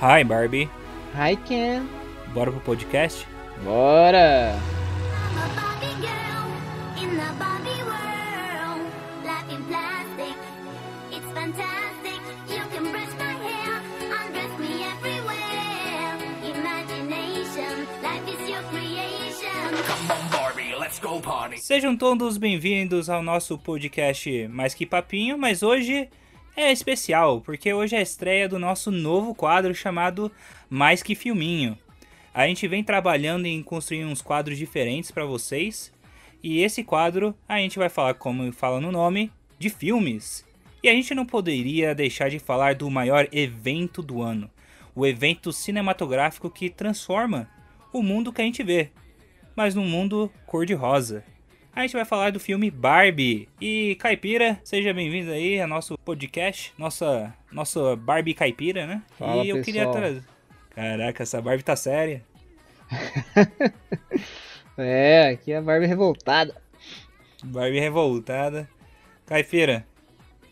Hi Barbie, Hi Ken. bora pro podcast? Bora! I'm a Barbie girl in the Barbie world. Life in plastic, it's fantastic. You can brush my hair, undress me everywhere. Imagination, life is your creation. Come on, Barbie, let's go party. Sejam todos bem-vindos ao nosso podcast Mais Que Papinho, mas hoje é especial, porque hoje é a estreia do nosso novo quadro chamado Mais Que Filminho. A gente vem trabalhando em construir uns quadros diferentes para vocês, e esse quadro a gente vai falar, como fala no nome, de filmes. E a gente não poderia deixar de falar do maior evento do ano, o evento cinematográfico que transforma o mundo que a gente vê, mas num mundo cor-de-rosa. A gente vai falar do filme Barbie. E Caipira, seja bem-vindo aí ao nosso podcast, nossa, nossa Barbie Caipira, né? Fala, e eu queria pessoal. trazer. Caraca, essa Barbie tá séria. É, aqui é a Barbie revoltada. Barbie revoltada. Caipira,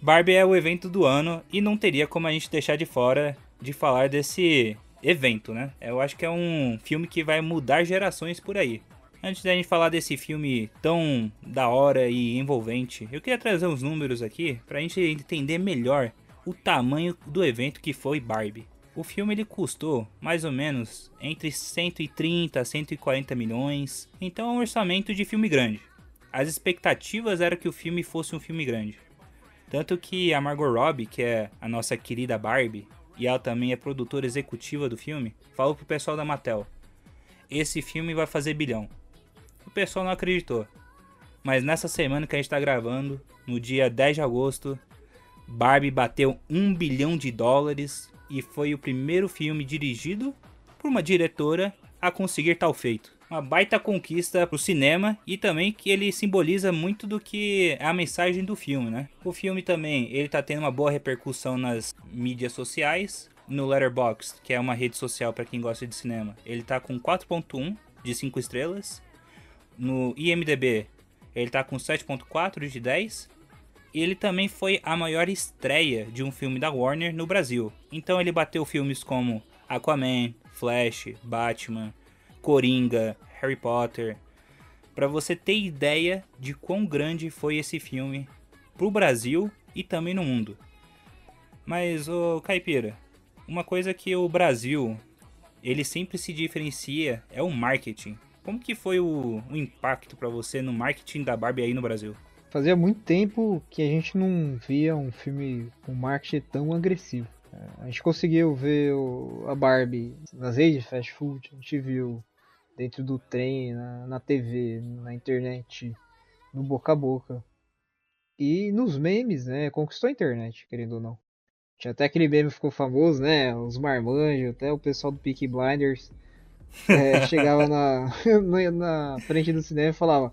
Barbie é o evento do ano e não teria como a gente deixar de fora de falar desse evento, né? Eu acho que é um filme que vai mudar gerações por aí. Antes da gente falar desse filme tão da hora e envolvente, eu queria trazer uns números aqui pra gente entender melhor o tamanho do evento que foi Barbie. O filme ele custou mais ou menos entre 130 a 140 milhões, então é um orçamento de filme grande. As expectativas eram que o filme fosse um filme grande. Tanto que a Margot Robbie, que é a nossa querida Barbie, e ela também é produtora executiva do filme, falou pro pessoal da Mattel: esse filme vai fazer bilhão. O pessoal não acreditou. Mas nessa semana que a gente tá gravando, no dia 10 de agosto, Barbie bateu 1 bilhão de dólares e foi o primeiro filme dirigido por uma diretora a conseguir tal feito. Uma baita conquista pro cinema e também que ele simboliza muito do que é a mensagem do filme, né? O filme também, ele tá tendo uma boa repercussão nas mídias sociais, no Letterboxd, que é uma rede social para quem gosta de cinema. Ele tá com 4.1 de 5 estrelas. No IMDb, ele tá com 7.4 de 10 e ele também foi a maior estreia de um filme da Warner no Brasil. Então ele bateu filmes como Aquaman, Flash, Batman, Coringa, Harry Potter. Pra você ter ideia de quão grande foi esse filme pro Brasil e também no mundo. Mas ô Caipira, uma coisa que o Brasil ele sempre se diferencia é o marketing. Como que foi o, o impacto pra você no marketing da Barbie aí no Brasil? Fazia muito tempo que a gente não via um filme com marketing tão agressivo. É, A gente conseguiu ver a Barbie nas redes de fast food, a gente viu dentro do trem, na, na TV, na internet, no boca a boca. E nos memes, né? Conquistou a internet, querendo ou não. Tinha até aquele meme que ficou famoso, né? Os marmanjos, até o pessoal do Peaky Blinders é, chegava na, na, frente do cinema e falava: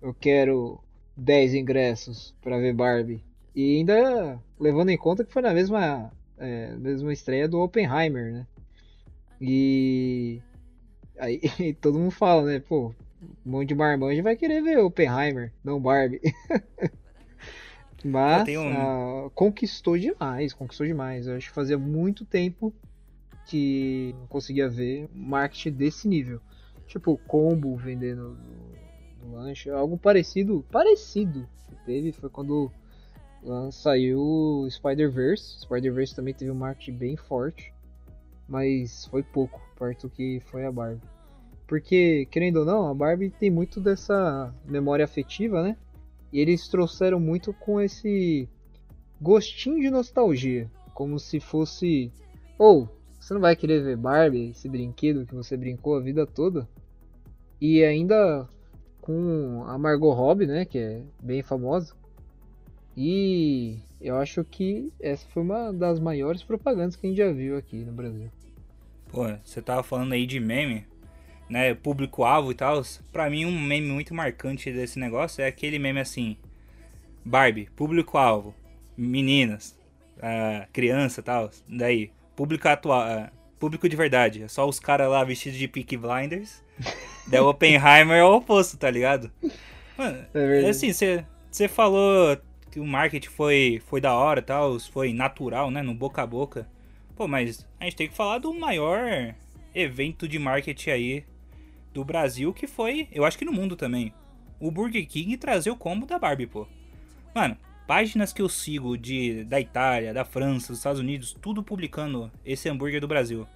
Eu quero 10 ingressos pra ver Barbie. E ainda levando em conta que foi na mesma, é, mesma estreia do Oppenheimer, né? E aí todo mundo fala, né? Pô, um monte de marmanjo vai querer ver Oppenheimer, não Barbie. Mas um- ah, conquistou demais, conquistou demais. Eu acho que fazia muito tempo que não conseguia ver marketing desse nível. Tipo, combo vendendo no lanche, algo parecido, parecido que teve foi quando saiu Spider-Verse. Spider-Verse também teve um marketing bem forte, mas foi pouco, perto do que foi a Barbie. Porque, querendo ou não, a Barbie tem muito dessa memória afetiva, né? E eles trouxeram muito com esse gostinho de nostalgia, como se fosse, ou você não vai querer ver Barbie, esse brinquedo que você brincou a vida toda? E ainda com a Margot Robbie, né, que é bem famosa. E eu acho que essa foi uma das maiores propagandas que a gente já viu aqui no Brasil. Pô, você tava falando aí de meme, né? Público-alvo e tal. Pra mim, um meme muito marcante desse negócio é aquele meme assim: Barbie, público-alvo, meninas, ah, criança e tal. Daí, público atual, ah, público de verdade. É só os caras lá vestidos de Peaky Blinders. Daí o Oppenheimer é o oposto, tá ligado? Mano, É verdade. assim, você você falou que o marketing foi, foi da hora e tal, foi natural, né? No boca a boca. Pô, mas a gente tem que falar do maior evento de marketing aí do Brasil, que foi, eu acho que no mundo também, o Burger King trazer o combo da Barbie, pô. Mano, páginas que eu sigo de da Itália, da França, dos Estados Unidos, tudo publicando esse hambúrguer do Brasil.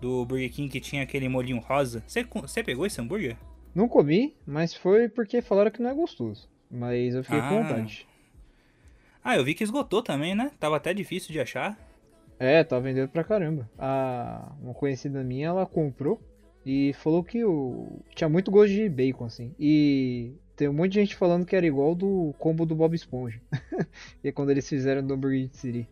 Do Burger King que tinha aquele molinho rosa. Você pegou esse hambúrguer? Não comi, mas foi porque falaram que não é gostoso. Mas eu fiquei com Ah. vontade. Ah, eu vi que esgotou também, né? Tava até difícil de achar. É, tá vendendo pra caramba. A, uma conhecida minha, ela comprou e falou que o, tinha muito gosto de bacon, assim. E tem um monte de gente falando que era igual do combo do Bob Esponja. e é quando eles fizeram do Hambúrguer de Siri.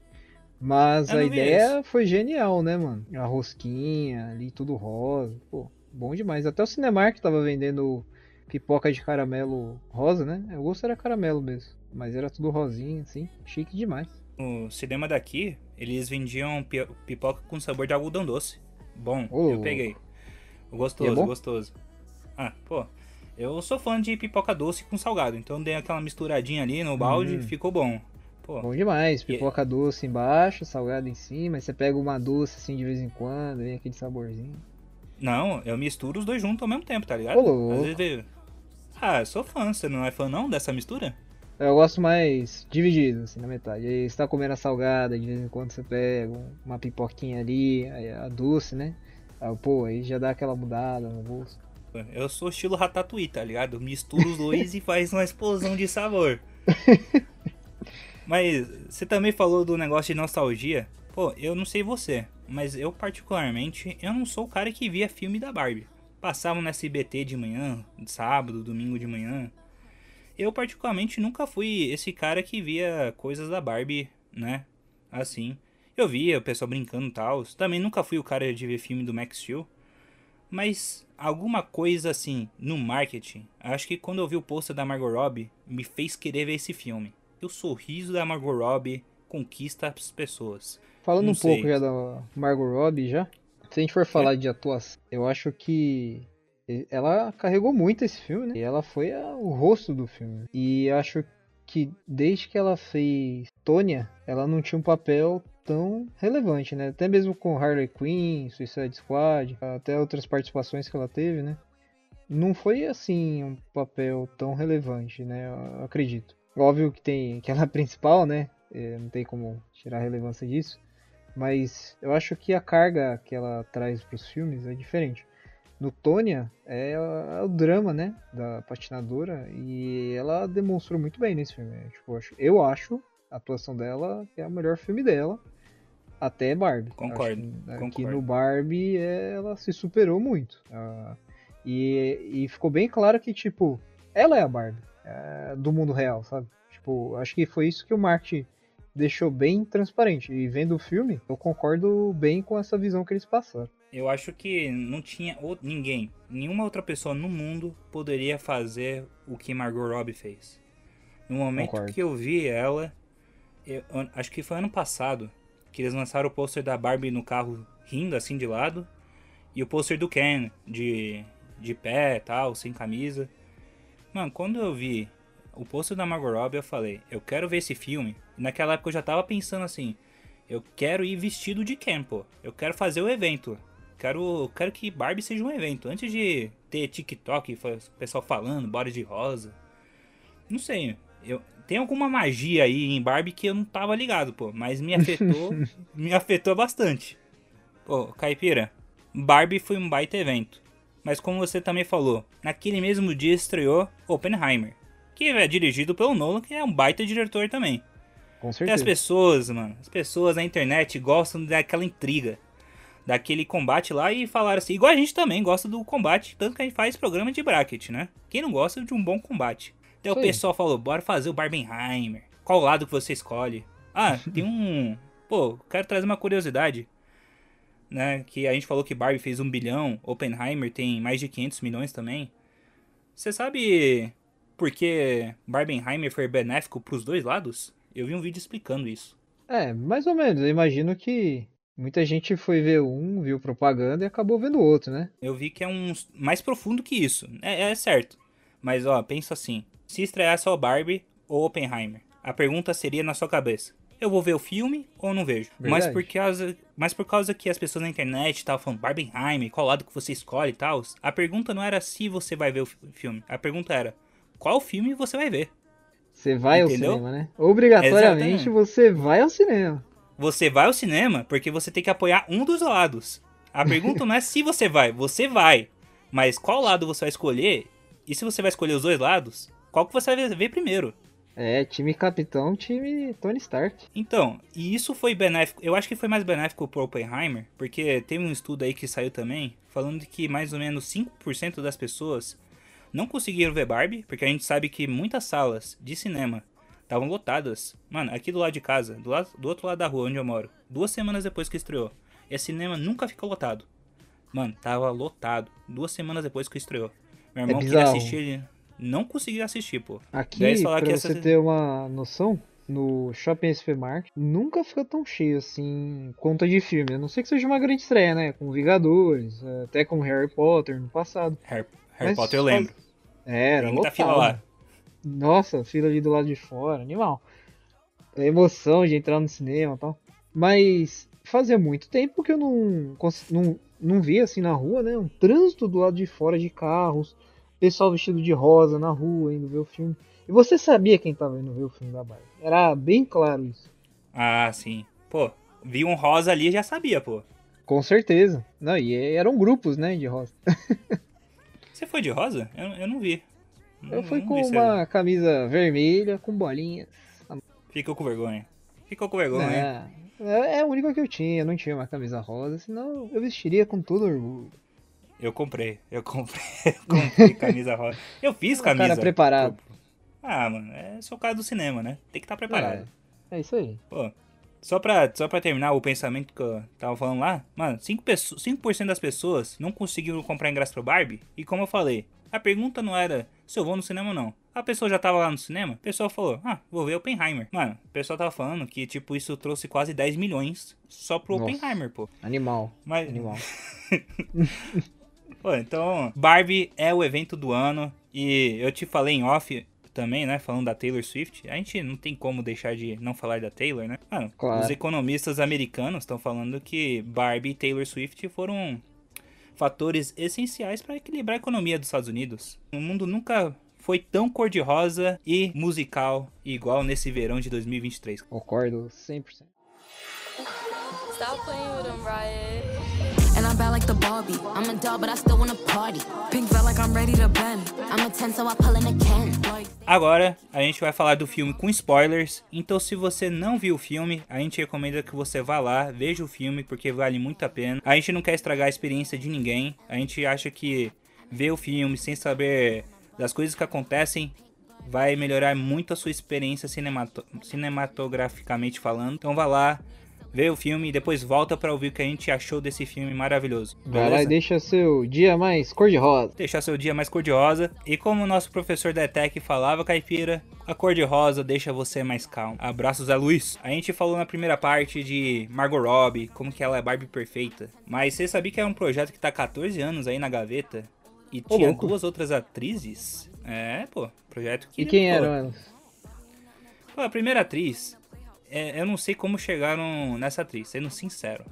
Mas Eu a ideia foi genial, né, mano? A rosquinha ali, tudo rosa. Pô, bom demais. Até o Cinemark tava vendendo pipoca de caramelo rosa, né? O gosto era caramelo mesmo. Mas era tudo rosinha, assim. Chique demais. No cinema daqui, eles vendiam pi- pipoca com sabor de algodão doce. Bom, Ô, eu peguei. E Gostoso, é gostoso. Ah, pô. Eu sou fã de pipoca doce com salgado, então dei aquela misturadinha ali no balde, Hum. ficou bom. Pô, Bom demais, E- pipoca doce embaixo, salgado em cima, aí você pega uma doce assim de vez em quando, vem aquele saborzinho. não, eu misturo os dois juntos ao mesmo tempo, tá ligado? Ô. Às vezes Ah, eu sou fã, você não é fã não dessa mistura? Eu gosto mais dividido, assim, na metade. Aí você tá comendo a salgada, de vez em quando você pega um- uma pipoquinha ali, aí a doce, né? Aí, pô, aí já dá aquela mudada no gosto. Eu sou estilo ratatouille, tá ligado? Mistura os dois e faz uma explosão de sabor. Mas você também falou do negócio de nostalgia. Pô, eu não sei você, mas eu particularmente, eu não sou o cara que via filme da Barbie. Passavam no SBT de manhã, sábado, domingo de manhã. Eu particularmente nunca fui esse cara que via coisas da Barbie, né? Assim. Eu via o pessoal brincando e tal. Também nunca fui o cara de ver filme do Max Steel. Mas alguma coisa assim no marketing, acho que quando eu vi o pôster da Margot Robbie, me fez querer ver esse filme. E o sorriso da Margot Robbie conquista as pessoas. Falando Não um pouco sei. já da Margot Robbie já, se a gente for falar de atuação, eu acho que ela carregou muito esse filme, né? E ela foi a- o rosto do filme. E acho que desde que ela fez Tônia, ela não tinha um papel tão relevante, né? Até mesmo com Harley Quinn, Suicide Squad, até outras participações que ela teve, né? Não foi assim um papel tão relevante, né? Eu acredito. Óbvio que tem que ela é principal, né? É, não tem como tirar relevância disso. Mas eu acho que a carga que ela traz para os filmes é diferente. No Tônia é, é o drama, né, da patinadora e ela demonstrou muito bem nesse filme. Tipo, eu acho a atuação dela é o melhor filme dela até Barbie. Concordo, aqui concordo. no Barbie é, ela se superou muito. Ah, e, e ficou bem claro que tipo ela é a Barbie é, do mundo real, sabe? Tipo, acho que foi isso que o marketing deixou bem transparente. E vendo o filme, eu concordo bem com essa visão que eles passaram. Eu acho que não tinha ou- ninguém, nenhuma outra pessoa no mundo poderia fazer o que Margot Robbie fez. No momento Concordo. que eu vi ela, eu- acho que foi ano passado, que eles lançaram o pôster da Barbie no carro rindo assim de lado, e o pôster do Ken de, de pé tal, sem camisa. Mano, quando eu vi o pôster da Margot Robbie, eu falei, eu quero ver esse filme. E naquela época eu já tava pensando assim, eu quero ir vestido de Ken, pô. Eu quero fazer o evento. Quero, quero que Barbie seja um evento. Antes de ter TikTok, fa- pessoal falando, bora de rosa. Não sei. Eu, tem alguma magia aí em Barbie que eu não tava ligado, pô. Mas me afetou. me afetou bastante. Pô, Caipira, Barbie foi um baita evento. Mas como você também falou, naquele mesmo dia estreou Oppenheimer. Que é dirigido pelo Nolan, que é um baita diretor também. Com E as certeza. pessoas, mano, as pessoas na internet gostam daquela intriga, daquele combate lá e falaram assim, igual a gente também gosta do combate, tanto que a gente faz programa de bracket, né? Quem não gosta de um bom combate? Daí o Isso aí. pessoal falou, bora fazer o Barbenheimer. Qual lado que você escolhe? Ah, tem um... Pô, quero trazer uma curiosidade, né? Que a gente falou que Barbie fez um bilhão, Oppenheimer tem mais de 500 milhões também. Você sabe por que Barbenheimer foi benéfico pros dois lados? Eu vi um vídeo explicando isso. É, mais ou menos. Eu imagino que muita gente foi ver um, viu propaganda e acabou vendo o outro, né? Eu vi que é um mais profundo que isso. É, é certo. Mas ó, pensa assim: se estreasse o Barbie ou Oppenheimer, a pergunta seria na sua cabeça: eu vou ver o filme ou não vejo. Mas Verdade. por, causa, mas por causa que as pessoas na internet estavam falando Barbenheimer, qual lado que você escolhe e tal, a pergunta não era se você vai ver o fi- filme. A pergunta era qual filme você vai ver. Você vai Entendeu? ao cinema, né? Obrigatoriamente Exatamente. você vai ao cinema. Você vai ao cinema porque você tem que apoiar um dos lados. A pergunta não é se você vai, você vai. Mas qual lado você vai escolher? E se você vai escolher os dois lados, qual que você vai ver primeiro? É, time capitão, time Tony Stark. Então, e isso foi benéfico. Eu acho que foi mais benéfico pro Oppenheimer, porque tem um estudo aí que saiu também, falando que mais ou menos 5% das pessoas não conseguiram ver Barbie, porque a gente sabe que muitas salas de cinema estavam lotadas. Mano, aqui do lado de casa, do, lado, do outro lado da rua onde eu moro, duas semanas depois que estreou, esse cinema nunca ficou lotado. Mano, tava lotado. Duas semanas depois que estreou. Meu irmão queria bizarro. assistir, ele não conseguia assistir, pô. Aqui, Daí pra que você essa- ter uma noção, no Shopping SP Market nunca fica tão cheio assim, conta de filme. A não ser que seja uma grande estreia, né? Com Vingadores, até com Harry Potter no passado. Harry, Harry Potter eu lembro. É, era muita fila lá. Nossa, fila ali do lado de fora, animal. A emoção de entrar no cinema e tal. Mas fazia muito tempo que eu não, não, não via assim na rua, né? Um trânsito do lado de fora de carros, pessoal vestido de rosa na rua indo ver o filme. E você sabia quem tava indo ver o filme da Barbie. Era bem claro isso. Ah, sim. Pô, vi um rosa ali e já sabia, pô. Com certeza. Não, e eram grupos, né, de rosa. Você foi de rosa? Eu, eu não vi. Não- Eu fui não com uma camisa vermelha com bolinhas. Ficou com vergonha. Ficou com vergonha. É, é é a única que eu tinha, eu não tinha uma camisa rosa, senão eu vestiria com todo orgulho. Eu comprei. Eu comprei. Eu comprei camisa rosa. Eu fiz Um camisa. cara preparado. Ah, mano, é sou o cara do cinema, né? Tem que estar preparado. É, é isso aí. Pô, só pra, só pra terminar o pensamento que eu tava falando lá, mano, 5%, pesso- 5 das pessoas não conseguiram comprar ingresso pro Barbie. E como eu falei, a pergunta não era se eu vou no cinema ou não. A pessoa já tava lá no cinema, o pessoal falou, ah, vou ver Oppenheimer. Mano, o pessoal tava falando que, tipo, isso trouxe quase 10 milhões só pro Nossa. Oppenheimer, pô. Animal. Mas, Animal. Pô, então, Barbie é o evento do ano. E eu te falei em off também, né? Falando da Taylor Swift. A gente não tem como deixar de não falar da Taylor, né? Mano, Claro. os economistas americanos estão falando que Barbie e Taylor Swift foram fatores essenciais para equilibrar a economia dos Estados Unidos. O mundo nunca foi tão cor-de-rosa e musical igual nesse verão de 2023. Concordo 100%. Stop playing with him, Riot. Bad like the Barbie. I'm a doll, but I still wanna party. Pink felt like I'm ready to bend. I'm a 10, so I pull in a. Like, Agora a gente vai falar do filme com spoilers. Então, se você não viu o filme, a gente recomenda que você vá lá, veja o filme, porque vale muito a pena. A gente não quer estragar a experiência de ninguém. A gente acha que ver o filme sem saber das coisas que acontecem vai melhorar muito a sua experiência cinemato- cinematograficamente falando. Então, vá lá. Vê o filme e depois volta pra ouvir o que a gente achou desse filme maravilhoso. Vai lá e deixa seu dia mais cor-de-rosa. deixar seu dia mais cor-de-rosa. E como o nosso professor da ETEC falava, Caipira, a cor-de-rosa deixa você mais calmo. Abraços a Luiz. A gente falou na primeira parte de Margot Robbie, como que ela é Barbie perfeita. Mas você sabia que é um projeto que tá há 14 anos aí na gaveta? E Ô, tinha louco. duas outras atrizes? É, pô, projeto que... E quem pô, eram elas? Pô, a primeira atriz, eu não sei como chegaram nessa atriz, sendo sincero.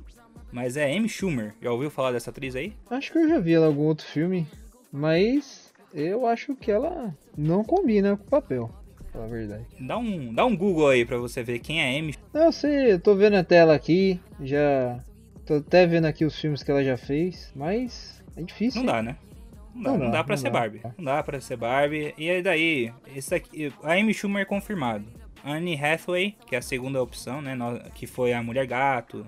Mas é Amy Schumer. Já ouviu falar dessa atriz aí? Acho que eu já vi ela em algum outro filme, mas eu acho que ela não combina com o papel, pra falar a verdade. Dá um, dá um Google aí pra você ver quem é Amy Não, Eu sei, eu tô vendo a tela aqui, já tô até vendo aqui os filmes que ela já fez, mas é difícil. Não dá, né? Não dá, Não não dá, dá pra não ser dá. Barbie. Não dá pra ser Barbie. E aí daí, esse aqui, a Amy Schumer é confirmado. Anne Hathaway, que é a segunda opção, né? Que foi a Mulher Gato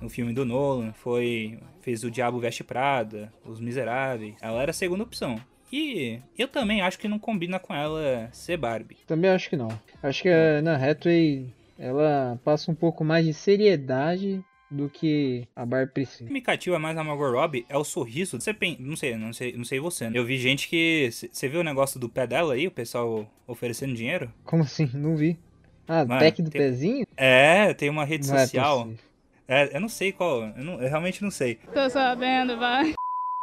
no filme do Nolan, foi fez o Diabo Veste Prada, Os Miseráveis. Ela era a segunda opção. E eu também acho que não combina com ela ser Barbie. Também acho que não. Acho que a Anna Hathaway, ela passa um pouco mais de seriedade do que a Barbie O que me cativa mais na Margot Robbie é o sorriso. Você pen... não sei, não sei, não sei você. Né? Eu vi gente que você viu o negócio do pé dela aí, o pessoal oferecendo dinheiro? Como assim? Não vi. Ah, Mano, pack do tem- pezinho? É, tem uma rede Não é social. possível. É, eu não sei qual, eu, não- eu realmente não sei. Tô sabendo, vai.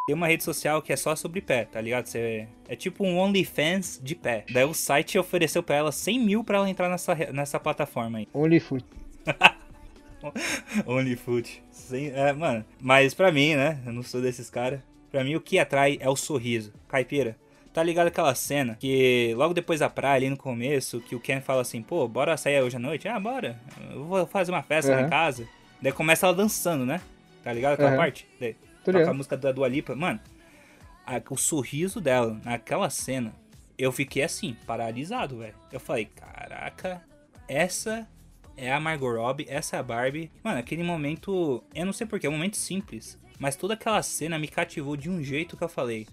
Tem uma rede social que é só sobre pé, tá ligado? Você, é tipo um OnlyFans de pé. Daí o site ofereceu pra ela 100 mil pra ela entrar nessa, nessa plataforma aí. OnlyFoot. OnlyFoot. Sem- É, mano, mas pra mim, né? Eu não sou desses caras. Pra mim, o que atrai é o sorriso. Caipira, tá ligado aquela cena que logo depois da praia, ali no começo, que o Ken fala assim, pô, bora sair hoje à noite? Ah, bora. Eu vou fazer uma festa em Aham. casa. Daí começa ela dançando, né? Tá ligado aquela Aham. parte? Daí, toca a música da Dua Lipa. Mano, a- o sorriso dela naquela cena, eu fiquei assim, paralisado, velho. Eu falei, caraca, essa é a Margot Robbie, essa é a Barbie. Mano, aquele momento, eu não sei porquê, é um momento simples. Mas toda aquela cena me cativou de um jeito que eu falei.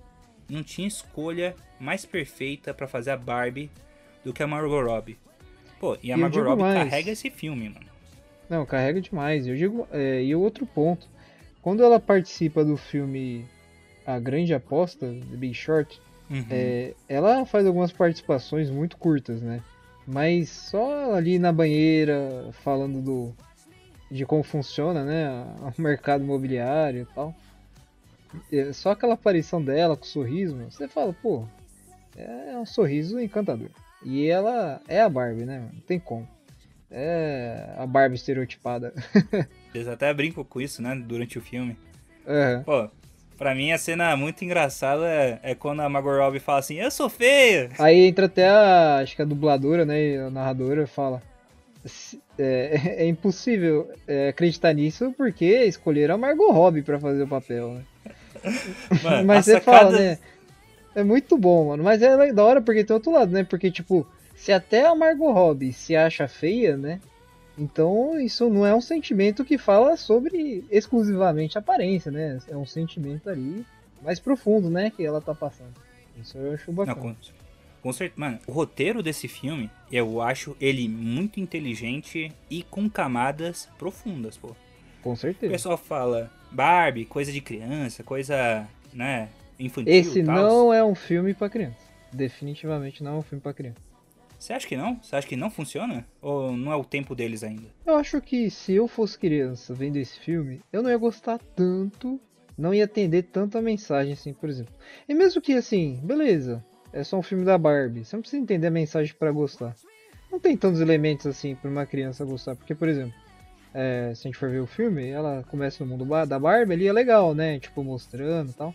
Não tinha escolha mais perfeita pra fazer a Barbie do que a Margot Robbie. Pô, e a Margot Robbie mais. carrega esse filme, mano. Não, carrega demais. Eu digo, é, e o outro ponto, quando ela participa do filme A Grande Aposta, The Big Short, Uhum. é, ela faz algumas participações muito curtas, né? Mas só ali na banheira, falando do de como funciona, né, o mercado imobiliário e tal. É, Só aquela aparição dela com o sorriso, você fala, pô, é um sorriso encantador. E ela é a Barbie, né? Não tem como. É a Barbie estereotipada. Eles até brincam com isso, né, durante o filme. Aham. Pô, pra mim a cena muito engraçada é, é quando a Margot Robbie fala assim, eu sou feia. Aí entra até a, acho que a dubladora, né, a narradora fala, "Se- é, é impossível é, acreditar nisso porque escolheram a Margot Robbie pra fazer o papel, né? Mano, Mas você sacada- fala, né? É muito bom, mano. Mas é da hora porque tem outro lado, né? Porque, tipo, se até a Margot Robbie se acha feia, né? Então isso não é um sentimento que fala sobre exclusivamente aparência, né? É um sentimento ali mais profundo, né? Que ela tá passando. Isso eu acho Não, bacana. com, com certeza. Mano, o roteiro desse filme, eu acho ele muito inteligente e com camadas profundas, pô. Com O certeza. pessoal fala Barbie, coisa de criança, coisa, né, infantil Esse não é um filme pra criança. Definitivamente não é um filme pra criança. Você acha que não? Você acha que não funciona? Ou não é o tempo deles ainda? Eu acho que se eu fosse criança vendo esse filme, eu não ia gostar tanto, não ia atender tanto a mensagem assim, por exemplo. E mesmo que assim, beleza, é só um filme da Barbie, você não precisa entender a mensagem pra gostar. Não tem tantos elementos assim pra uma criança gostar, porque por exemplo, é, se a gente for ver o filme, ela começa no mundo da Barbie, ali é legal, né? Tipo, mostrando e tal.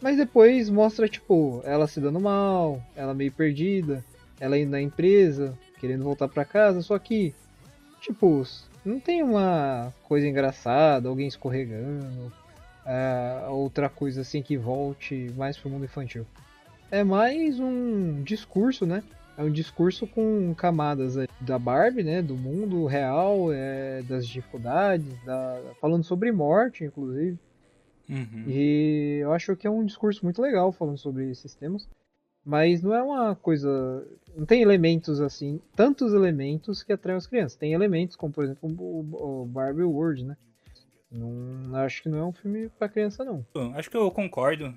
Mas depois mostra, tipo, ela se dando mal, ela meio perdida, ela indo na empresa, querendo voltar pra casa, só que tipo, não tem uma coisa engraçada, alguém escorregando, ah, outra coisa assim que volte mais pro mundo infantil. É mais um discurso, né? É um discurso com camadas da Barbie, né? Do mundo real, é, das dificuldades, da, falando sobre morte, inclusive. Uhum. E eu acho que é um discurso muito legal falando sobre esses temas. Mas não é uma coisa. Não tem elementos assim, tantos elementos que atraem as crianças. Tem elementos como, por exemplo, o, Barbie World, né? Não, acho que não é um filme pra criança, não. Acho que eu concordo.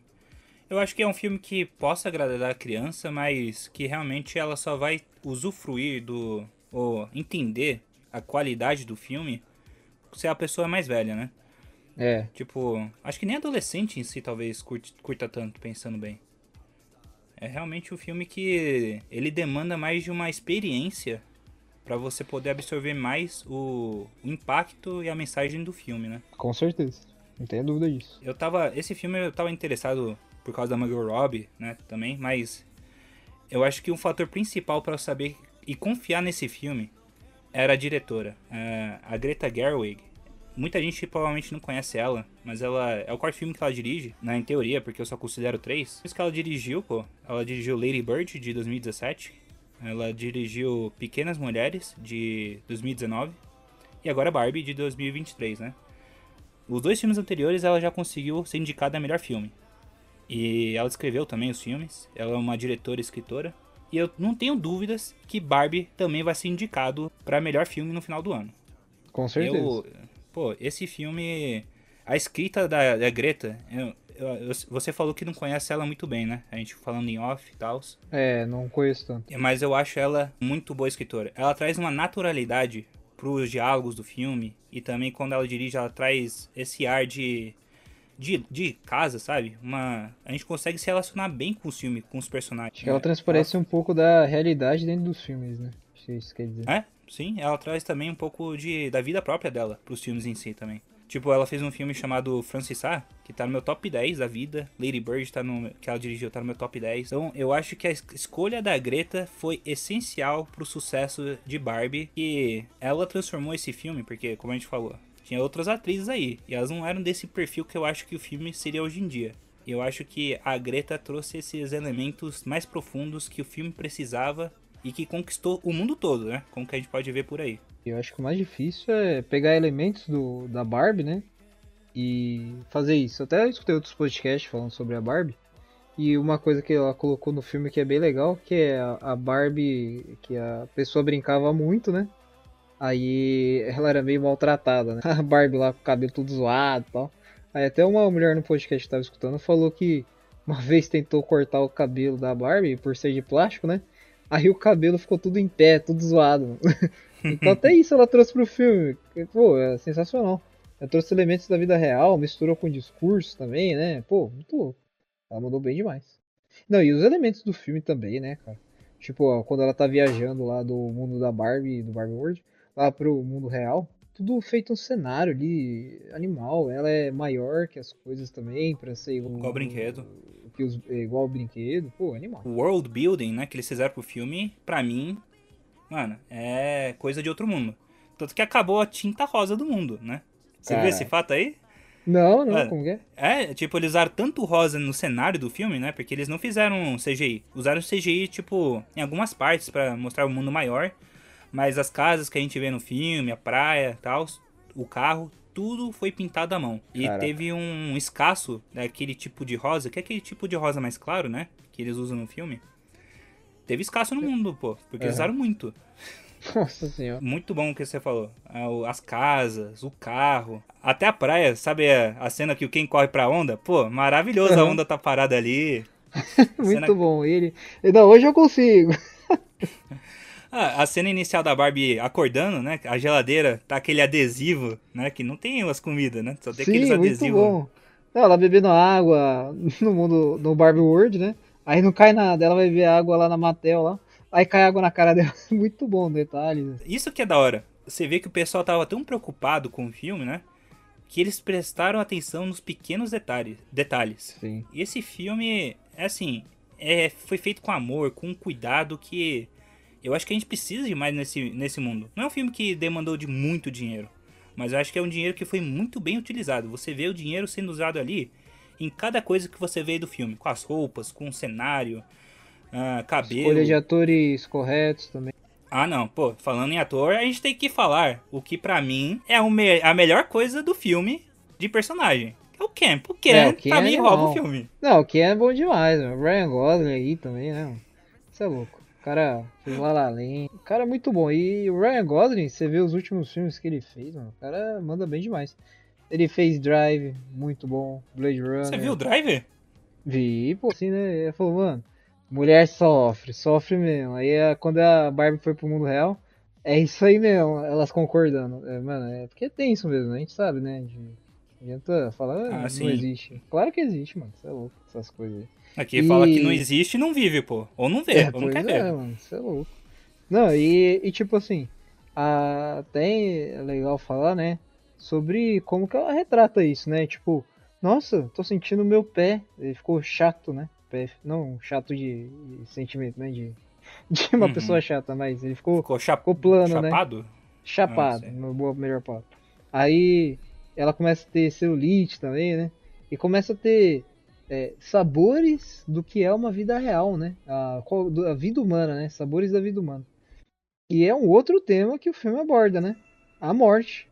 Eu acho que é um filme que possa agradar a criança, mas que realmente ela só vai usufruir do. ou entender a qualidade do filme se a pessoa é mais velha, né? É, Tipo, acho que nem adolescente em si talvez curte, curta tanto, pensando bem. É realmente um filme que ele demanda mais de uma experiência pra você poder absorver mais o, o impacto e a mensagem do filme, né? com certeza. Não tenha dúvida disso. Eu tava. Esse filme eu tava interessado por causa da Margot Robbie, né? Também, mas eu acho que um fator principal para eu saber e confiar nesse filme era a diretora, é, a Greta Gerwig. Muita gente provavelmente não conhece ela, mas ela é o quarto filme que ela dirige, né, em teoria, porque eu só considero três. Isso que ela dirigiu, pô. Ela dirigiu Lady Bird de 2017. Ela dirigiu Pequenas Mulheres de 2019 e agora Barbie de 2023, né? Os dois filmes anteriores ela já conseguiu ser indicada a melhor filme. E ela escreveu também os filmes. Ela é uma diretora e escritora. E eu não tenho dúvidas que Barbie também vai ser indicado para melhor filme no final do ano. Com certeza. Eu, pô, esse filme, a escrita da, da Greta, eu- eu- você falou que não conhece ela muito bem, né? A gente falando em off e tal. É, não conheço tanto. Mas eu acho ela muito boa escritora. Ela traz uma naturalidade pros diálogos do filme. E também quando ela dirige, ela traz esse ar de, de, de casa, sabe? Uma, a gente consegue se relacionar bem com o filme, com os personagens. Acho que ela transparece um pouco da realidade dentro dos filmes, né? Acho que isso quer dizer. É, sim, ela traz também um pouco de, da vida própria dela pros filmes em si também. Tipo, ela fez um filme chamado Francis A, que tá no meu top 10 da vida. Lady Bird, tá no, que ela dirigiu, tá no meu top 10. Então, eu acho que a es- escolha da Greta foi essencial pro sucesso de Barbie. E ela transformou esse filme, porque, como a gente falou, tinha outras atrizes aí. E elas não eram desse perfil que eu acho que o filme seria hoje em dia. Eu acho que a Greta trouxe esses elementos mais profundos que o filme precisava e que conquistou o mundo todo, né? Como que a gente pode ver por aí. Eu acho que o mais difícil é pegar elementos do, da Barbie, né? E fazer isso. Eu até escutei outros podcasts falando sobre a Barbie. E uma coisa que ela colocou no filme que é bem legal, que é a, a Barbie que a pessoa brincava muito, né? Aí ela era meio maltratada, né? A Barbie lá com o cabelo todo zoado e tal. Aí até uma mulher no podcast que tava escutando falou que uma vez tentou cortar o cabelo da Barbie por ser de plástico, né? Aí o cabelo ficou tudo em pé, tudo zoado. Então até isso ela trouxe pro filme. Pô, é sensacional. Ela trouxe elementos da vida real, misturou com discurso também, né? Pô, muito. Ela mandou bem demais. Não, e os elementos do filme também, né, cara? Tipo, ó, quando ela tá viajando lá do mundo da Barbie, do Barbie World, lá pro mundo real, tudo feito um cenário ali, animal. Ela é maior que as coisas também, pra ser igual, Igual brinquedo. Que os, é igual o brinquedo. Pô, animal. O world building, né, que eles fizeram pro filme, pra mim, mano, é coisa de outro mundo. Tanto que acabou a tinta rosa do mundo, né? Você viu Caraca. esse fato aí? Não, não, Mano, como que é? É, tipo, eles usaram tanto rosa no cenário do filme, né? Porque eles não fizeram CGI. Usaram CGI, tipo, em algumas partes pra mostrar o mundo maior. Mas as casas que a gente vê no filme, a praia e tal, o carro, tudo foi pintado à mão. E Caraca. teve um escasso daquele tipo de rosa, que é aquele tipo de rosa mais claro, né? Que eles usam no filme. Teve escasso no mundo, pô. Porque eles Aham. usaram muito. Nossa senhora. Muito bom o que você falou. O- As casas, o carro, até a praia, sabe a, a cena que o quem corre pra onda? Pô, maravilhoso a Aham. onda tá parada ali. Muito Cena- bom. Ele. Não, hoje eu consigo. Ah, a cena inicial da Barbie acordando, né? A geladeira tá aquele adesivo, né? Que não tem as comidas, né? Só tem aqueles Sim, muito adesivos. bom. Não, ela bebendo água no mundo, no Barbie World, né? Aí não cai nada, ela vai beber água lá na Mattel lá. Aí cai água na cara dela. Muito bom detalhe. Isso que é da hora. Você vê que o pessoal tava tão preocupado com o filme, né? Que eles prestaram atenção nos pequenos detalhes. detalhes. Sim. E esse filme, é assim, é, foi feito com amor, com um cuidado que eu acho que a gente precisa de mais nesse, nesse mundo. Não é um filme que demandou de muito dinheiro, mas eu acho que é um dinheiro que foi muito bem utilizado. Você vê o dinheiro sendo usado ali em cada coisa que você vê do filme, com as roupas, com o cenário, ah, cabelo. Escolha de atores corretos também. Ah, não, pô, falando em ator, a gente tem que falar o que pra mim é o a melhor coisa do filme de personagem. É o Ken. O Ken, É, o Ken pra é mim, animal. rouba o filme. Não, o que é bom demais, mano. Ryan Gosling aí também, né? Isso é louco. O cara fez La La Land. O cara é muito bom. E o Ryan Gosling, você vê os últimos filmes que ele fez, mano. O cara manda bem demais. Ele fez Drive, muito bom. Blade Runner. Você viu o Driver? Vi, pô, assim, né? Ele falou, mano, mulher sofre, sofre mesmo. Aí é, quando a Barbie foi pro mundo real, é isso aí mesmo, elas concordando. É, mano, é porque tem isso mesmo, a gente sabe, né? De, não adianta falar, ah, Ah, não sim. existe. Claro que existe, mano, isso é louco, essas coisas aí. Aqui E- fala que não existe e não vive, pô. Ou não vê, É, ou não quer é, ver. mano, isso é louco. Não, e, e tipo assim, a- até é legal falar, né, sobre como que ela retrata isso, né, tipo, nossa, tô sentindo meu pé, ele ficou chato, né, pé, não chato de, de sentimento, né, de, de uma Uhum. pessoa chata, mas ele ficou Ficou, chap... Ficou plano, né? chapado? chapado, Ah, no boa melhor papo. Aí ela começa a ter celulite também, né? E começa a ter é, sabores do que é uma vida real, né? A, a vida humana, né? Sabores da vida humana. E é um outro tema que o filme aborda, né? A morte.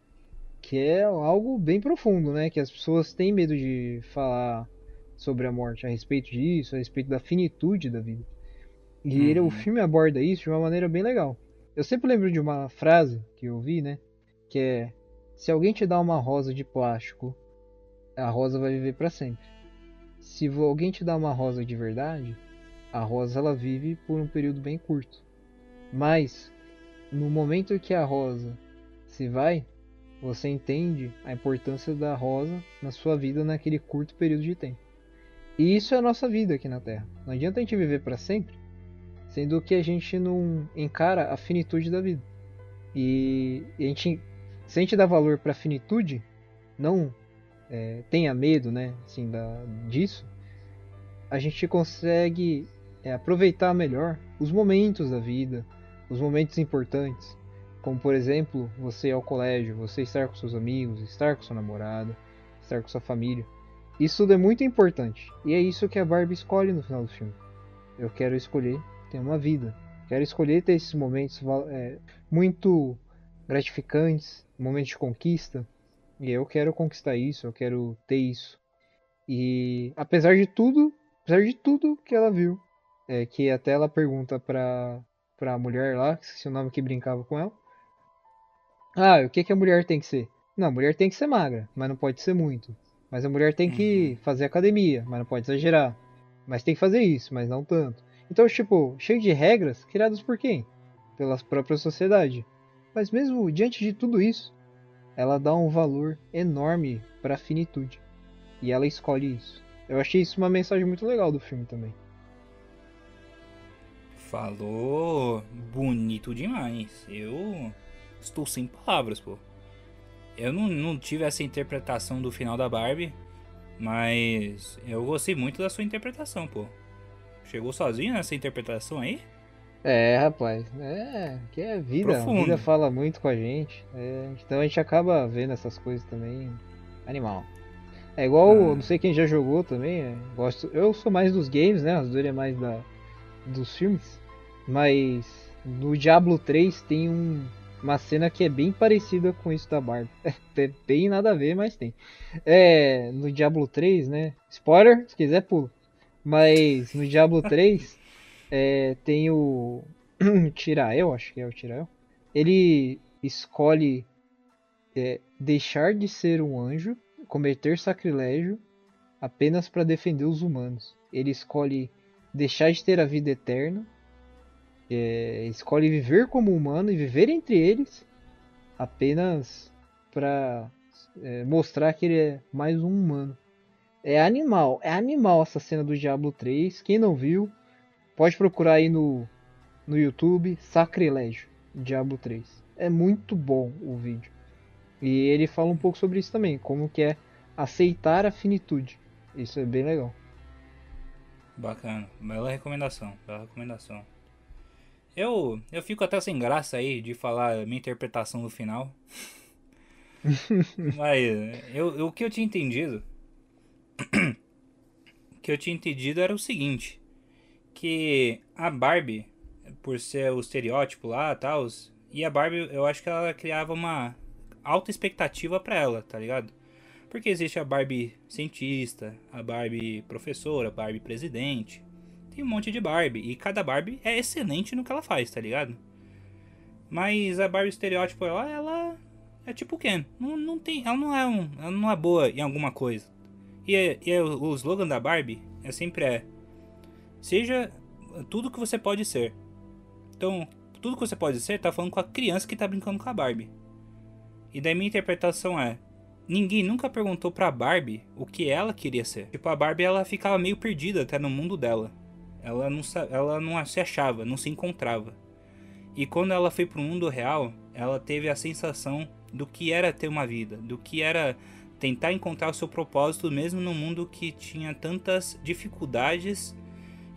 Que é algo bem profundo, né? Que as pessoas têm medo de falar sobre a morte, a respeito disso, a respeito da finitude da vida. E ele, Uhum. o filme aborda isso de uma maneira bem legal. Eu sempre lembro de uma frase que eu vi, né? Que é: Se alguém te dá uma rosa de plástico, a rosa vai viver para sempre. Se alguém te dá uma rosa de verdade, a rosa ela vive por um período bem curto. Mas no momento que a rosa se vai, você entende a importância da rosa na sua vida naquele curto período de tempo. E isso é a nossa vida aqui na Terra. Não adianta a gente viver para sempre, sendo que a gente não encara a finitude da vida. E, e a gente, se a gente dá valor para a finitude, não é, tenha medo, né, assim, da, disso, a gente consegue é, aproveitar melhor os momentos da vida, os momentos importantes, como por exemplo, você ir ao colégio, você estar com seus amigos, estar com sua namorada, estar com sua família. Isso tudo é muito importante. E é isso que a Barbie escolhe no final do filme. Eu quero escolher ter uma vida. Quero escolher ter esses momentos é, muito gratificantes, momentos de conquista. E eu quero conquistar isso, eu quero ter isso. E apesar de tudo, apesar de tudo que ela viu, é, que até ela pergunta pra, pra mulher lá, que esqueci o nome que brincava com ela. Ah, o que, que a mulher tem que ser? Não, a mulher tem que ser magra, mas não pode ser muito. Mas a mulher tem que Uhum. fazer academia, mas não pode exagerar. Mas tem que fazer isso, mas não tanto. Então, tipo, cheio de regras criadas por quem? Pela própria sociedade. Mas mesmo diante de tudo isso, ela dá um valor enorme para a finitude. E ela escolhe isso. Eu achei isso uma mensagem muito legal do filme também. Falou bonito demais. Eu estou sem palavras, pô. Eu não, não tive essa interpretação do final da Barbie, mas eu gostei muito da sua interpretação, pô. Chegou sozinho nessa interpretação aí? É, rapaz, é, que é vida, a Profundo. vida fala muito com a gente, é, então a gente acaba vendo essas coisas também, animal. É igual, Ah. não sei quem já jogou também, é, gosto, eu sou mais dos games, né, as duas é mais da, dos filmes, mas no Diablo 3 tem um, uma cena que é bem parecida com isso da Barbie, tem, tem nada a ver, mas tem. É, no Diablo 3, né, spoiler, se quiser pula, mas no Diablo 3... É, tem o Tirael, acho que é o Tirael. Ele escolhe é, deixar de ser um anjo, cometer sacrilégio apenas para defender os humanos. Ele escolhe deixar de ter a vida eterna, é, escolhe viver como humano e viver entre eles apenas para mostrar que ele é mais um humano. É animal, é animal essa cena do Diablo 3. Quem não viu, Pode procurar aí no, no YouTube Sacrilégio Diablo 3. É muito bom o vídeo. E ele fala um pouco sobre isso também, como que é aceitar a finitude. Isso é bem legal. Bacana, bela recomendação, bela recomendação. Eu, eu fico até sem graça aí de falar minha interpretação do final. Mas eu, eu- o que eu tinha entendido. o que eu tinha entendido era o seguinte. Que a Barbie, por ser o estereótipo lá e tal, e a Barbie, eu acho que ela criava uma alta expectativa pra ela, tá ligado? Porque existe a Barbie cientista, a Barbie professora, a Barbie presidente. Tem um monte de Barbie. E cada Barbie é excelente no que ela faz, tá ligado? Mas a Barbie estereótipo, ela, ela é tipo Ken. Não, não tem, ela não é um, ela não é boa em alguma coisa. E, é- e é o, o slogan da Barbie é sempre é seja tudo que você pode ser. Então, tudo que você pode ser tá falando com a criança que tá brincando com a Barbie. E daí minha interpretação é Ninguém nunca perguntou pra Barbie o que ela queria ser. Tipo, a Barbie ela ficava meio perdida até no mundo dela. Ela não, ela não se achava, não se encontrava. E quando ela foi pro mundo real, ela teve a sensação do que era ter uma vida, do que era tentar encontrar o seu propósito mesmo num mundo que tinha tantas dificuldades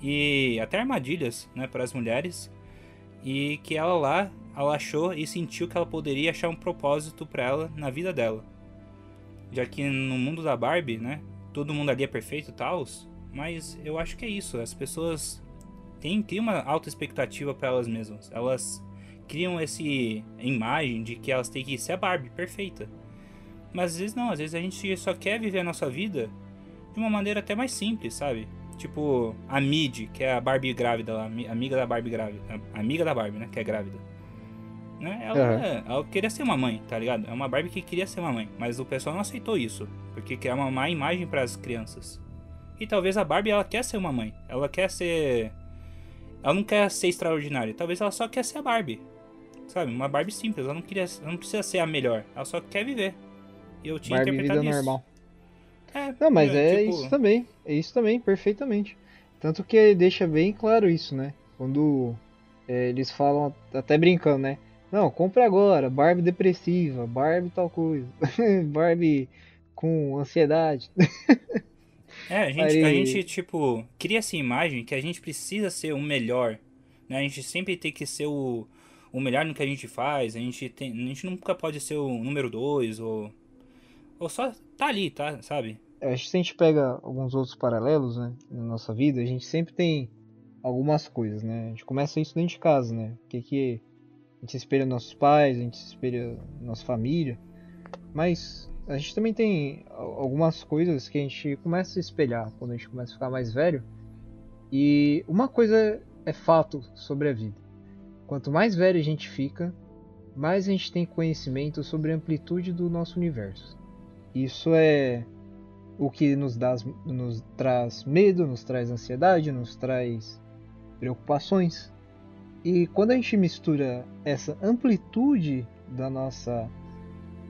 e até armadilhas, né, para as mulheres. E que ela lá, ela achou e sentiu que ela poderia achar um propósito para ela na vida dela já que no mundo da Barbie, né, todo mundo ali é perfeito tal, mas eu acho que é isso, as pessoas têm, têm uma alta expectativa para elas mesmas, elas criam esse imagem de que elas têm que ser a Barbie perfeita, mas às vezes não, às vezes a gente só quer viver a nossa vida de uma maneira até mais simples, sabe? Tipo a Mid, que é a Barbie grávida ami- amiga da Barbie grávida, a- amiga da Barbie, né, que é grávida. Né? Ela, Aham. ela queria ser uma mãe, tá ligado? É uma Barbie que queria ser uma mãe, mas o pessoal não aceitou isso, porque quer uma má imagem para as crianças. E talvez a Barbie ela quer ser uma mãe, ela quer ser ela não quer ser extraordinária, talvez ela só quer ser a Barbie. sabe, uma Barbie simples. Ela não queria, ela não precisa ser a melhor. Ela só quer viver. E eu tinha Barbie vida interpretado isso. normal. É, Não, mas é, tipo, isso também. É isso também, perfeitamente. Tanto que deixa bem claro isso, né? Quando é, eles falam, até brincando, né? Não, compre agora, Barbie depressiva, Barbie tal coisa, Barbie com ansiedade. É, a gente, a Aí- gente, tipo, cria essa imagem que a gente precisa ser o melhor, né? A gente sempre tem que ser o, o melhor no que a gente faz, a gente, tem, a gente nunca pode ser o número dois, ou, ou só tá ali, tá, sabe? Eu acho que se a gente pega alguns outros paralelos, né, na nossa vida, a gente sempre tem algumas coisas, né? A gente começa isso dentro de casa, né? O que a gente espelha nos nossos pais, a gente espelha nossa família, mas a gente também tem al- algumas coisas que a gente começa a espelhar quando a gente começa a ficar mais velho. E uma coisa é fato sobre a vida. Quanto mais velho a gente fica, mais a gente tem conhecimento sobre a amplitude do nosso universo. Isso é o que nos, dá, nos traz medo, nos traz ansiedade, nos traz preocupações. E quando a gente mistura essa amplitude da nossa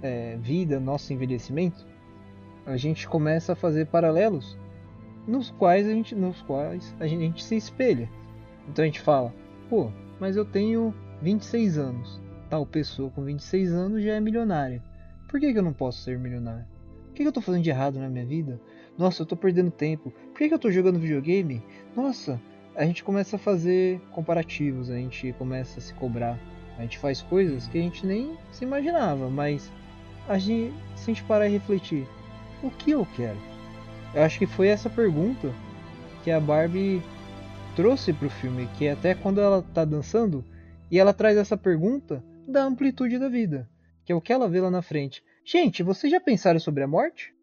é, vida, nosso envelhecimento, a gente começa a fazer paralelos nos quais a gente, nos quais a gente, a gente se espelha. Então a gente fala, pô, mas eu tenho 26 anos. Tal pessoa com 26 anos já é milionária. Por que, que eu não posso ser milionário? O que, que eu tô fazendo de errado na minha vida? Nossa, eu tô perdendo tempo. Por que, que eu tô jogando videogame? Nossa, a gente começa a fazer comparativos, a gente começa a se cobrar. A gente faz coisas que a gente nem se imaginava, mas a gente, se a gente parar e refletir, o que eu quero? Eu acho que foi essa pergunta que a Barbie trouxe pro filme, que é até quando ela tá dançando, e ela traz essa pergunta da amplitude da vida, que é o que ela vê lá na frente. Gente, vocês já pensaram sobre a morte?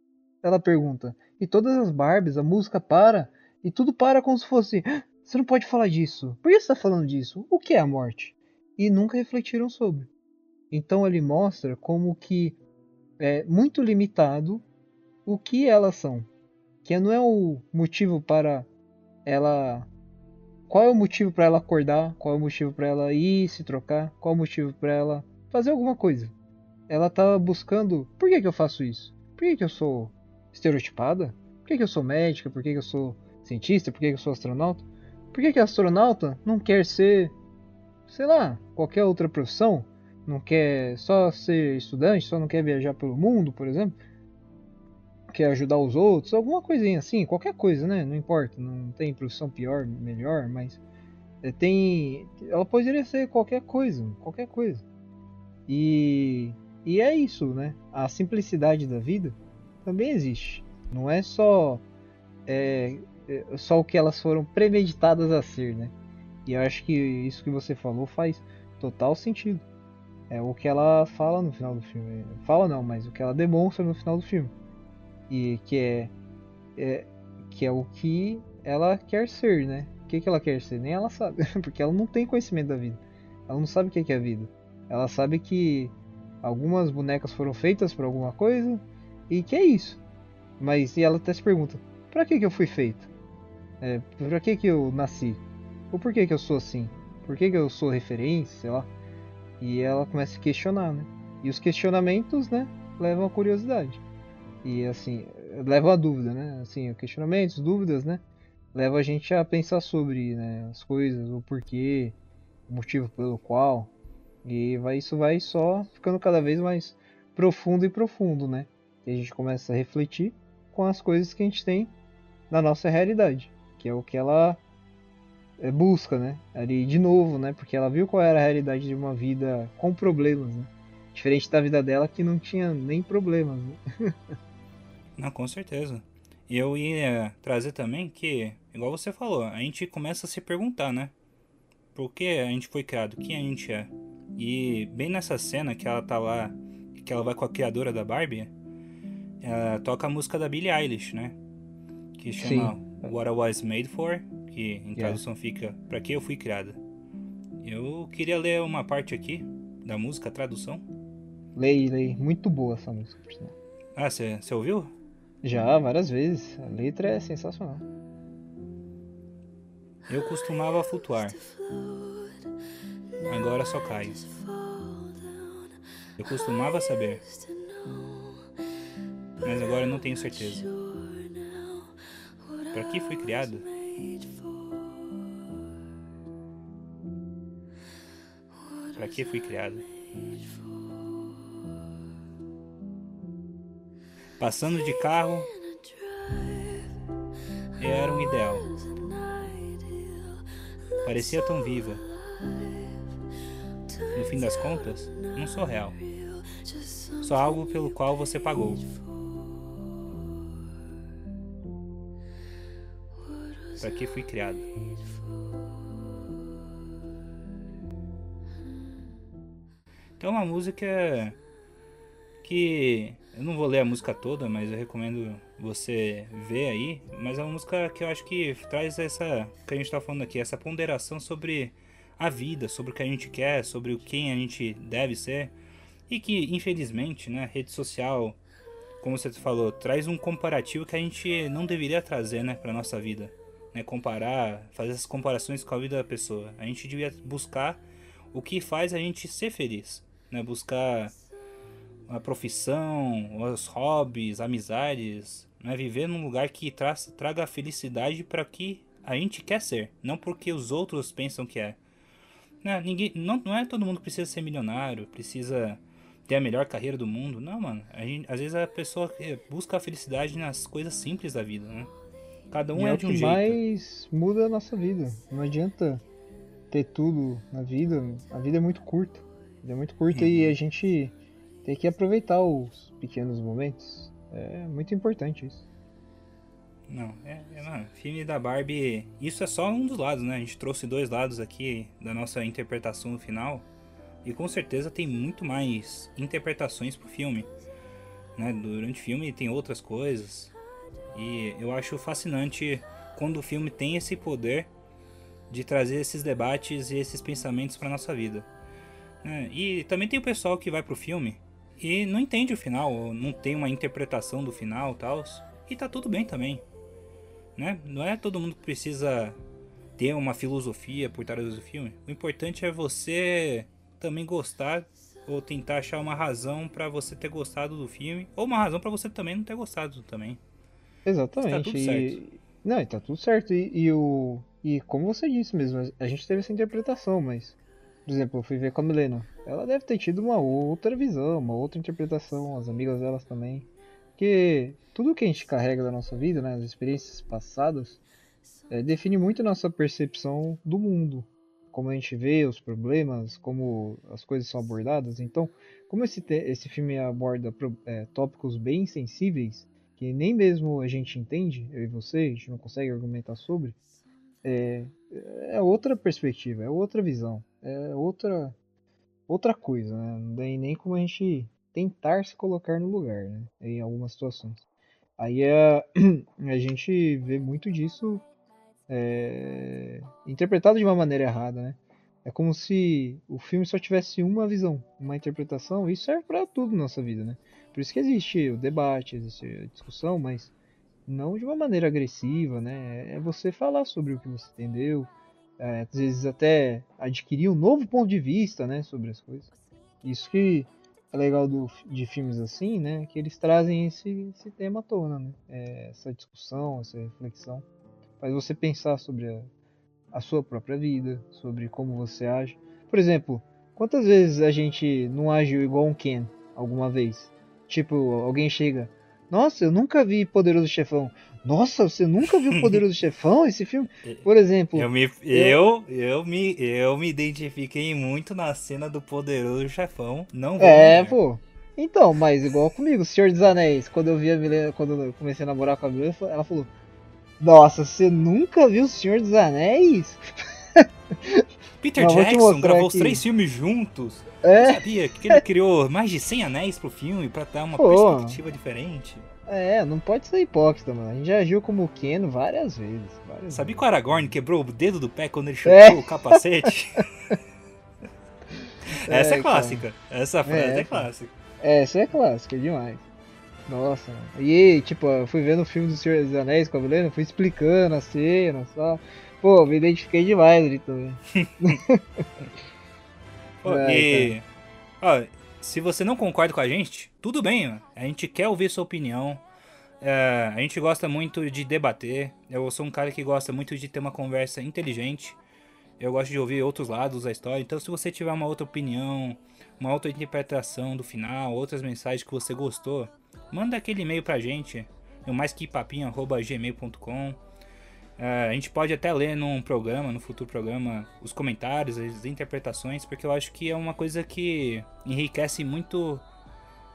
Ela pergunta. E todas as Barbies, a música para, e tudo para como se fosse. "Ah, Você não pode falar disso. Por que você está falando disso? O que é a morte? E nunca refletiram sobre. Então ele mostra como que é muito limitado o que elas são. Que não é o motivo para ela. Qual é o motivo para ela acordar? Qual é o motivo para ela ir se trocar? Qual é o motivo para ela fazer alguma coisa? Ela tá buscando. Por que, que eu faço isso? Por que, que eu sou estereotipada? Por que, que eu sou médica? Por que, que eu sou cientista? Por que, que eu sou astronauta? Por que, que astronauta não quer ser, sei lá, qualquer outra profissão? Não quer só ser estudante? Só não quer viajar pelo mundo, por exemplo? Quer ajudar os outros? Alguma coisinha assim, qualquer coisa, né? Não importa, não tem profissão pior, melhor, mas é, tem. Ela poderia ser qualquer coisa, qualquer coisa. E, e é isso, né? A simplicidade da vida também existe. Não é só é, é só o que elas foram premeditadas a ser, né? E eu acho que isso que você falou faz total sentido. É o que ela fala no final do filme. Fala não, mas o que ela demonstra no final do filme. E que é, é que é o que ela quer ser, né? O que, que ela quer ser? Nem ela sabe, porque ela não tem conhecimento da vida. Ela não sabe o que que é a vida. Ela sabe que algumas bonecas foram feitas para alguma coisa e que é isso. Mas e ela até se pergunta: para que que eu fui feito? É, para que que eu nasci? Ou por que que eu sou assim? Por que que eu sou referência, sei lá? E ela começa a questionar, né? E os questionamentos, né, levam à curiosidade. E assim, levam à dúvida, né? Assim, questionamentos, dúvidas, né? Leva a gente a pensar sobre né, as coisas, o porquê, o motivo pelo qual. E vai, isso vai só ficando cada vez mais profundo e profundo, né? E a gente começa a refletir com as coisas que a gente tem na nossa realidade, que é o que ela é, busca, né? Ali de novo, né? Porque ela viu qual era a realidade de uma vida com problemas, né? Diferente da vida dela que não tinha nem problemas, né? Não, com certeza. E eu ia trazer também que, igual você falou, a gente começa a se perguntar, né? Por que a gente foi criado? Quem a gente é? E bem nessa cena que ela tá lá, que ela vai com a criadora da Barbie, ela toca a música da Billie Eilish, né? Que chama Sim. What I Was Made For, que em Yeah. tradução fica Pra que eu fui criada. Eu queria ler uma parte aqui da música, a tradução. Lei, lei. Muito boa essa música, por sinal. Ah, você ouviu? Já, várias vezes. A letra é sensacional. Eu costumava flutuar, agora só caio. Eu costumava saber. Mas agora não tenho certeza. Para que fui criado? Para que fui criado? Passando de carro era um ideal. Parecia tão viva. No fim das contas, não sou real. Só algo pelo qual você pagou. Para que fui criado? Então, uma música que eu não vou ler a música toda, mas eu recomendo você ver aí. Mas é uma música que eu acho que traz essa que a gente tá falando aqui, essa ponderação sobre a vida, sobre o que a gente quer, sobre o quem a gente deve ser. E que, infelizmente, né, rede social, como você falou, traz um comparativo que a gente não deveria trazer, né, pra nossa vida. Né, comparar, fazer essas comparações com a vida da pessoa. A gente devia buscar o que faz a gente ser feliz, né, buscar a profissão, os hobbies, amizades, né? viver num lugar que tra traga felicidade para que a gente quer ser, não porque os outros pensam que é. Né? Ninguém, não, não é todo mundo que precisa ser milionário, precisa ter a melhor carreira do mundo. Não, mano. Gente, às vezes a pessoa busca a felicidade nas coisas simples da vida, né? Cada um E é, é de um que jeito. mais muda a nossa vida. Não adianta ter tudo na vida. A vida é muito curta. A vida é muito curta Uhum. e a gente tem que aproveitar os pequenos momentos. É muito importante isso. Não, é, é, mano, filme da Barbie, isso é só um dos lados, né? A gente trouxe dois lados aqui da nossa interpretação no final. E com certeza tem muito mais interpretações pro filme. Né? Durante o filme tem outras coisas. E eu acho fascinante quando o filme tem esse poder de trazer esses debates e esses pensamentos pra nossa vida. né? E também tem o pessoal que vai pro filme e não entende o final, ou não tem uma interpretação do final tal. E tá tudo bem também. Né? Não é todo mundo que precisa ter uma filosofia por trás do filme. O importante é você também gostar ou tentar achar uma razão pra você ter gostado do filme, ou uma razão pra você também não ter gostado também. Exatamente. Tá tudo e... certo. Não, e tá tudo certo. E, e o... e como você disse mesmo, a gente teve essa interpretação, mas. Por exemplo, eu fui ver com a Milena. Ela deve ter tido uma outra visão, uma outra interpretação, as amigas delas também. Porque tudo que a gente carrega da nossa vida, né, as experiências passadas, eh, define muito a nossa percepção do mundo. Como a gente vê os problemas, como as coisas são abordadas. Então, como esse, esse filme aborda eh, tópicos bem sensíveis, que nem mesmo a gente entende, eu e você, a gente não consegue argumentar sobre, é, é outra perspectiva, é outra visão, é outra outra coisa, né? Não tem nem como a gente tentar se colocar no lugar, né? Em algumas situações. Aí a, a gente vê muito disso é, interpretado de uma maneira errada, né? É como se o filme só tivesse uma visão, uma interpretação, e isso serve para tudo na nossa vida, né? Por isso que existe o debate, existe a discussão, mas não de uma maneira agressiva, né? É você falar sobre o que você entendeu, é, às vezes até adquirir um novo ponto de vista, né, sobre as coisas. Isso que é legal do, de filmes assim, né, que eles trazem esse, esse tema à tona, né? É, essa discussão, essa reflexão, faz você pensar sobre a, a sua própria vida, sobre como você age. Por exemplo, quantas vezes a gente não agiu igual um Ken alguma vez? Tipo, alguém chega, nossa, eu nunca vi Poderoso Chefão. Nossa, você nunca viu Poderoso Chefão? Esse filme, por exemplo, Eu me, eu, eu, me, eu me identifiquei muito na cena do poderoso chefão. Não vou É, negar. pô. Então, mas igual comigo, Senhor dos Anéis, quando eu vi a Milena, quando eu comecei a namorar com a Milena, ela falou: Nossa, você nunca viu o Senhor dos Anéis? Peter Não, Jackson gravou os aqui. três filmes juntos. É, Sabia que ele criou mais de 100 anéis pro filme pra dar uma Pô. perspectiva diferente. É, não pode ser hipócrita, mano. A gente já agiu como Ken várias vezes. Várias Sabia vezes. que o Aragorn quebrou o dedo do pé quando ele chutou É. o capacete? Essa é, É, clássica. Essa frase é, É, clássica. É, isso é clássico, é demais. Nossa, mano. E, tipo, eu fui vendo o filme do Senhor dos Anéis com a Milena, fui explicando as cenas, só. Pô, me identifiquei demais ali também. Pô, e. Ó, se você não concorda com a gente, tudo bem. A gente quer ouvir sua opinião. É, a gente gosta muito de debater. Eu sou um cara que gosta muito de ter uma conversa inteligente. Eu gosto de ouvir outros lados da história. Então, se você tiver uma outra opinião, uma outra interpretação do final, outras mensagens que você gostou, manda aquele e-mail pra gente no maisquepapinho.gmail.com é, A gente pode até ler num programa, no futuro programa, os comentários, as interpretações, porque eu acho que é uma coisa que enriquece muito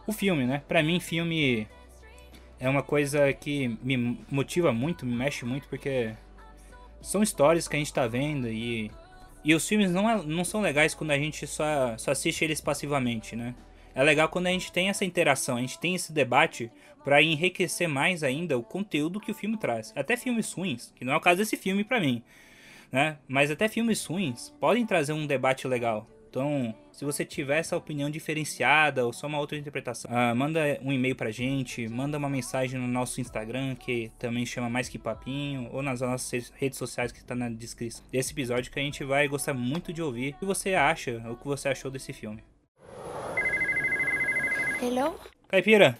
o filme, né? Pra mim, filme é uma coisa que me motiva muito, me mexe muito, porque são histórias que a gente tá vendo e, e os filmes não, é- não são legais quando a gente só, só assiste eles passivamente, né? É legal quando a gente tem essa interação, a gente tem esse debate pra enriquecer mais ainda o conteúdo que o filme traz. Até filmes ruins, que não é o caso desse filme pra mim, né? Mas até filmes ruins podem trazer um debate legal. Então, se você tiver essa opinião diferenciada ou só uma outra interpretação, ah, manda um e-mail pra gente, manda uma mensagem no nosso Instagram, que também chama Mais Que Papinho, ou nas nossas redes sociais que tá na descrição desse episódio, que a gente vai gostar muito de ouvir o que você acha, o que você achou desse filme. Hello? Caipira,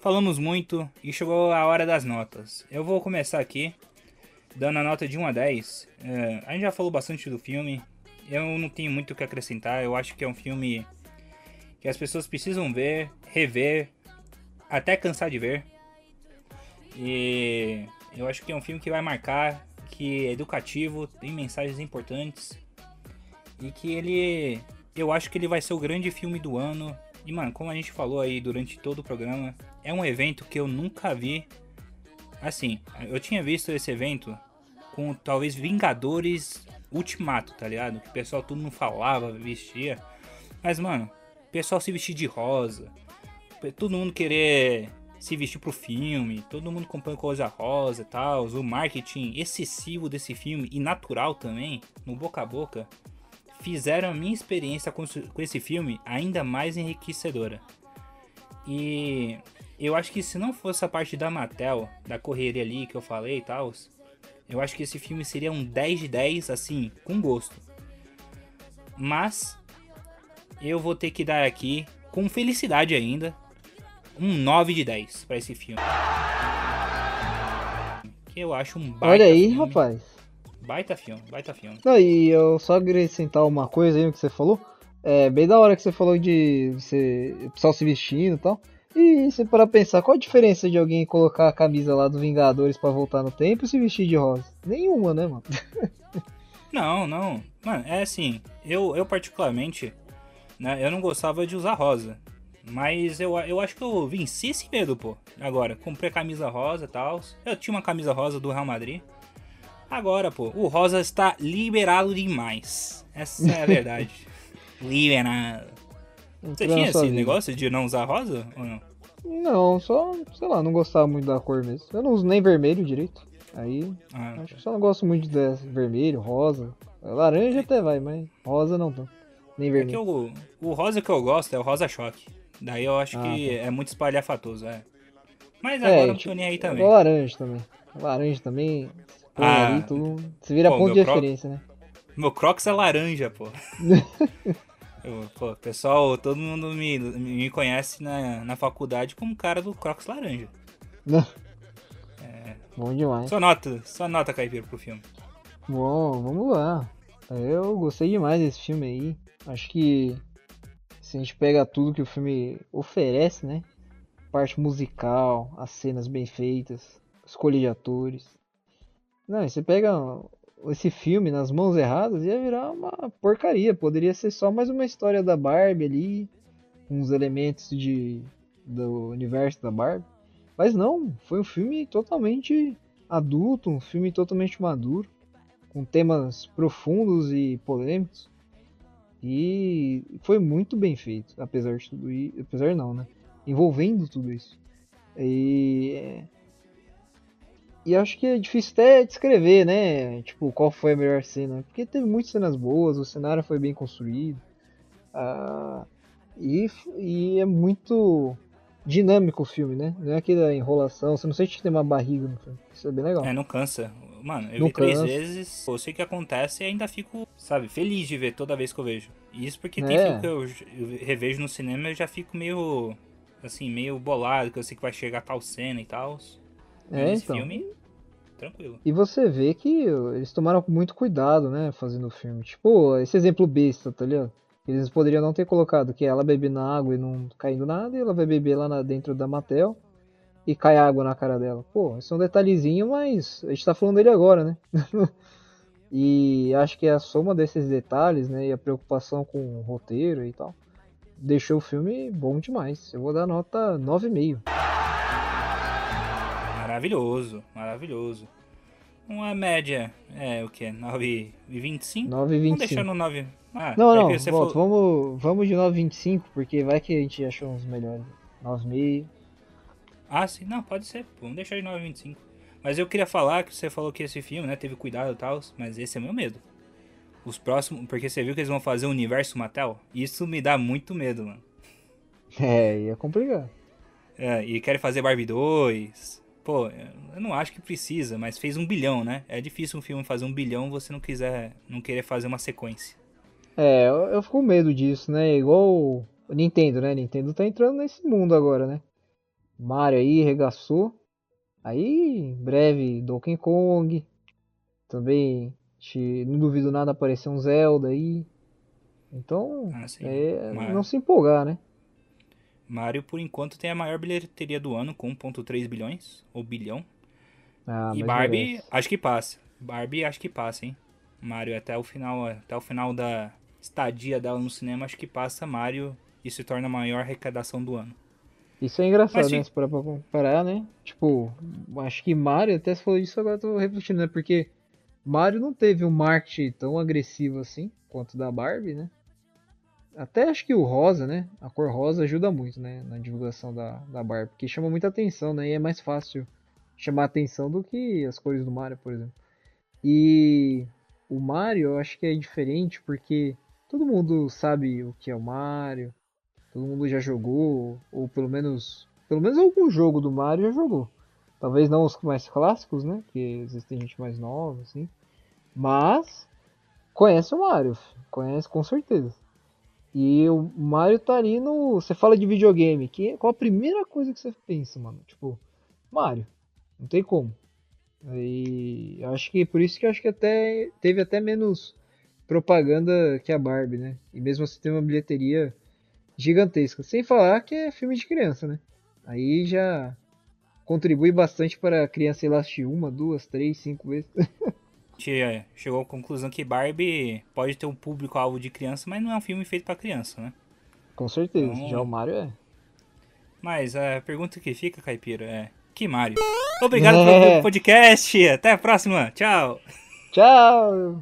falamos muito e chegou a hora das notas. Eu vou começar aqui dando a nota de 1 a 10. É, a gente já falou bastante do filme. Eu não tenho muito o que acrescentar. Eu acho que é um filme que as pessoas precisam ver, rever, até cansar de ver. E eu acho que é um filme que vai marcar, que é educativo, tem mensagens importantes e que ele eu acho que ele vai ser o grande filme do ano. E mano, como a gente falou aí durante todo o programa, é um evento que eu nunca vi. Assim, eu tinha visto esse evento com talvez Vingadores Ultimato, tá ligado? Que o pessoal tudo não falava, vestia. Mas mano, o pessoal se vestir de rosa. Todo mundo querer se vestir pro filme, todo mundo comprando coisa rosa e tal, o marketing excessivo desse filme e natural também, no boca a boca, fizeram a minha experiência com esse- com esse filme ainda mais enriquecedora. E eu acho que se não fosse a parte da Mattel, da correria ali que eu falei e tal, eu acho que esse filme seria um 10 de 10, assim, com gosto. Mas eu vou ter que dar aqui, com felicidade ainda, um 9 de 10 pra esse filme. Que eu acho um baita Olha aí, filme. rapaz. Baita filme, baita filme. Não, e eu só acrescentar uma coisa aí no que você falou. É bem da hora que você falou de você, o pessoal se vestindo e tal. E você para pensar, qual a diferença de alguém colocar a camisa lá do Vingadores pra voltar no tempo e se vestir de rosa? Nenhuma, né, mano? Não, não. Mano, é assim, eu, eu particularmente, né, eu não gostava de usar rosa. Mas eu, eu acho que eu venci esse medo, pô. Agora, comprei camisa rosa e tal. Eu tinha uma camisa rosa do Real Madrid. Agora, pô, o rosa está liberado demais. Essa é a verdade. liberado. Você tinha esse vida. negócio de não usar rosa ou não? Não, só, sei lá, não gostava muito da cor mesmo. Eu não uso nem vermelho direito. Aí, Ah, acho que só não gosto muito de vermelho, rosa. Laranja até vai, mas rosa não tanto. Nem É vermelho. o, o rosa que eu gosto é o rosa choque. Daí eu acho Ah, que é muito espalhafatoso, é. Mas É, agora eu não tipo, tô nem aí É também. laranja também. Laranja também. Pô, Ah, ali, tudo. Você vira pô, ponto de referência, né? Meu Crocs é laranja, pô. Eu, pô, pessoal, todo mundo me, me conhece na, na faculdade como cara do Crocs laranja. Bom demais. Só nota, só nota caipira pro filme. Bom, vamos lá. Eu gostei demais desse filme aí. Acho que se a gente pega tudo que o filme oferece, né? Parte musical, as cenas bem feitas, escolha de atores. Não, você pega esse filme nas mãos erradas ia virar uma porcaria. Poderia ser só mais uma história da Barbie ali, os elementos de do universo da Barbie. Mas não, foi um filme totalmente adulto, um filme totalmente maduro com temas profundos e polêmicos. E foi muito bem feito, apesar de tudo isso. Apesar não, né? Envolvendo tudo isso. E. E acho que é difícil até descrever, né? Tipo, qual foi a melhor cena. Porque teve muitas cenas boas, o cenário foi bem construído. ah, e, e é muito dinâmico o filme, né? Não é aquela enrolação, você não sente que tem uma barriga no filme. Isso é bem legal. É, não cansa. Mano, eu Não vi três cansa. vezes, eu sei o que acontece e ainda fico, sabe, feliz de ver toda vez que eu vejo. E Isso porque tem É. filme que eu, eu revejo no cinema e eu já fico meio, assim, meio bolado, que eu sei que vai chegar tal cena e tal. É, então. filme, tranquilo. E você vê que eles tomaram muito cuidado, né, fazendo o filme. Tipo, esse exemplo besta, tá ligado? Eles poderiam não ter colocado que ela bebe na água e não caindo nada, e ela vai beber lá na- dentro da Matel e cai água na cara dela. Pô, isso é um detalhezinho, mas a gente tá falando dele agora, né? e acho que a soma desses detalhes, né, e a preocupação com o roteiro e tal, deixou o filme bom demais. Eu vou dar nota 9,5. Maravilhoso, maravilhoso. Uma média, é o que? 9,25? 9,25. Vamos deixar no 9. Ah, Não, é não, volta, falou- vamos, vamos de 9,25, porque vai que a gente achou uns melhores. 9,5. Ah, sim, não, pode ser. Vamos deixar de 9,25. Mas eu queria falar que você falou que esse filme, né, teve cuidado e tal, mas esse é meu medo. Os próximos, porque você viu que eles vão fazer o universo Mattel? Isso me dá muito medo, mano. É, ia complicar. É, e querem fazer Barbie 2. Pô, eu não acho que precisa, mas fez um bilhão, né? É difícil um filme fazer um bilhão você não quiser, não querer fazer uma sequência. É, eu, eu fico com medo disso, né? Igual o Nintendo, né? Nintendo tá entrando nesse mundo agora, né? Mario aí regaçou. Aí, em breve, Donkey Kong. Também, te- não duvido nada aparecer um Zelda aí. Então, Ah, é, não se empolgar, né? Mario, por enquanto, tem a maior bilheteria do ano, com 1.3 bilhões, ou bilhão. Ah, e Barbie, acho que passa. Barbie, acho que passa, hein? Mario, até o final, até o final da estadia dela no cinema, acho que passa Mario e se torna a maior arrecadação do ano. Isso é engraçado, Mas, né? Se parar pra comparar, né? Tipo, acho que Mario, até se falou isso, agora eu tô refletindo, né? Porque Mario não teve um marketing tão agressivo assim quanto da Barbie, né? Até acho que o rosa, né? A cor rosa ajuda muito, né? Na divulgação da, da Barbie, porque chama muita atenção, né? E é mais fácil chamar atenção do que as cores do Mario, por exemplo. E o Mario eu acho que é diferente porque todo mundo sabe o que é o Mario, todo mundo já jogou, ou pelo menos, pelo menos algum jogo do Mario já jogou. Talvez não os mais clássicos, né? Porque existem gente mais nova, assim. Mas conhece o Mario, conhece com certeza. E o Mario tá ali no. Você fala de videogame, que, qual a primeira coisa que você pensa, mano? Tipo, Mario. Não tem como. E acho que por isso que acho que até teve até menos propaganda que a Barbie, né? E mesmo assim tem uma bilheteria gigantesca. Sem falar que é filme de criança, né? Aí já contribui bastante para a criança ir lá assistir uma, duas, três, cinco vezes. Gente é, chegou à conclusão que Barbie pode ter um público-alvo de criança, mas não é um filme feito pra criança, né? Com certeza. Então- Já o Mario é. Mas a pergunta que fica, Caipira, é: Que Mario? Obrigado É. pelo podcast. Até a próxima. Tchau. Tchau!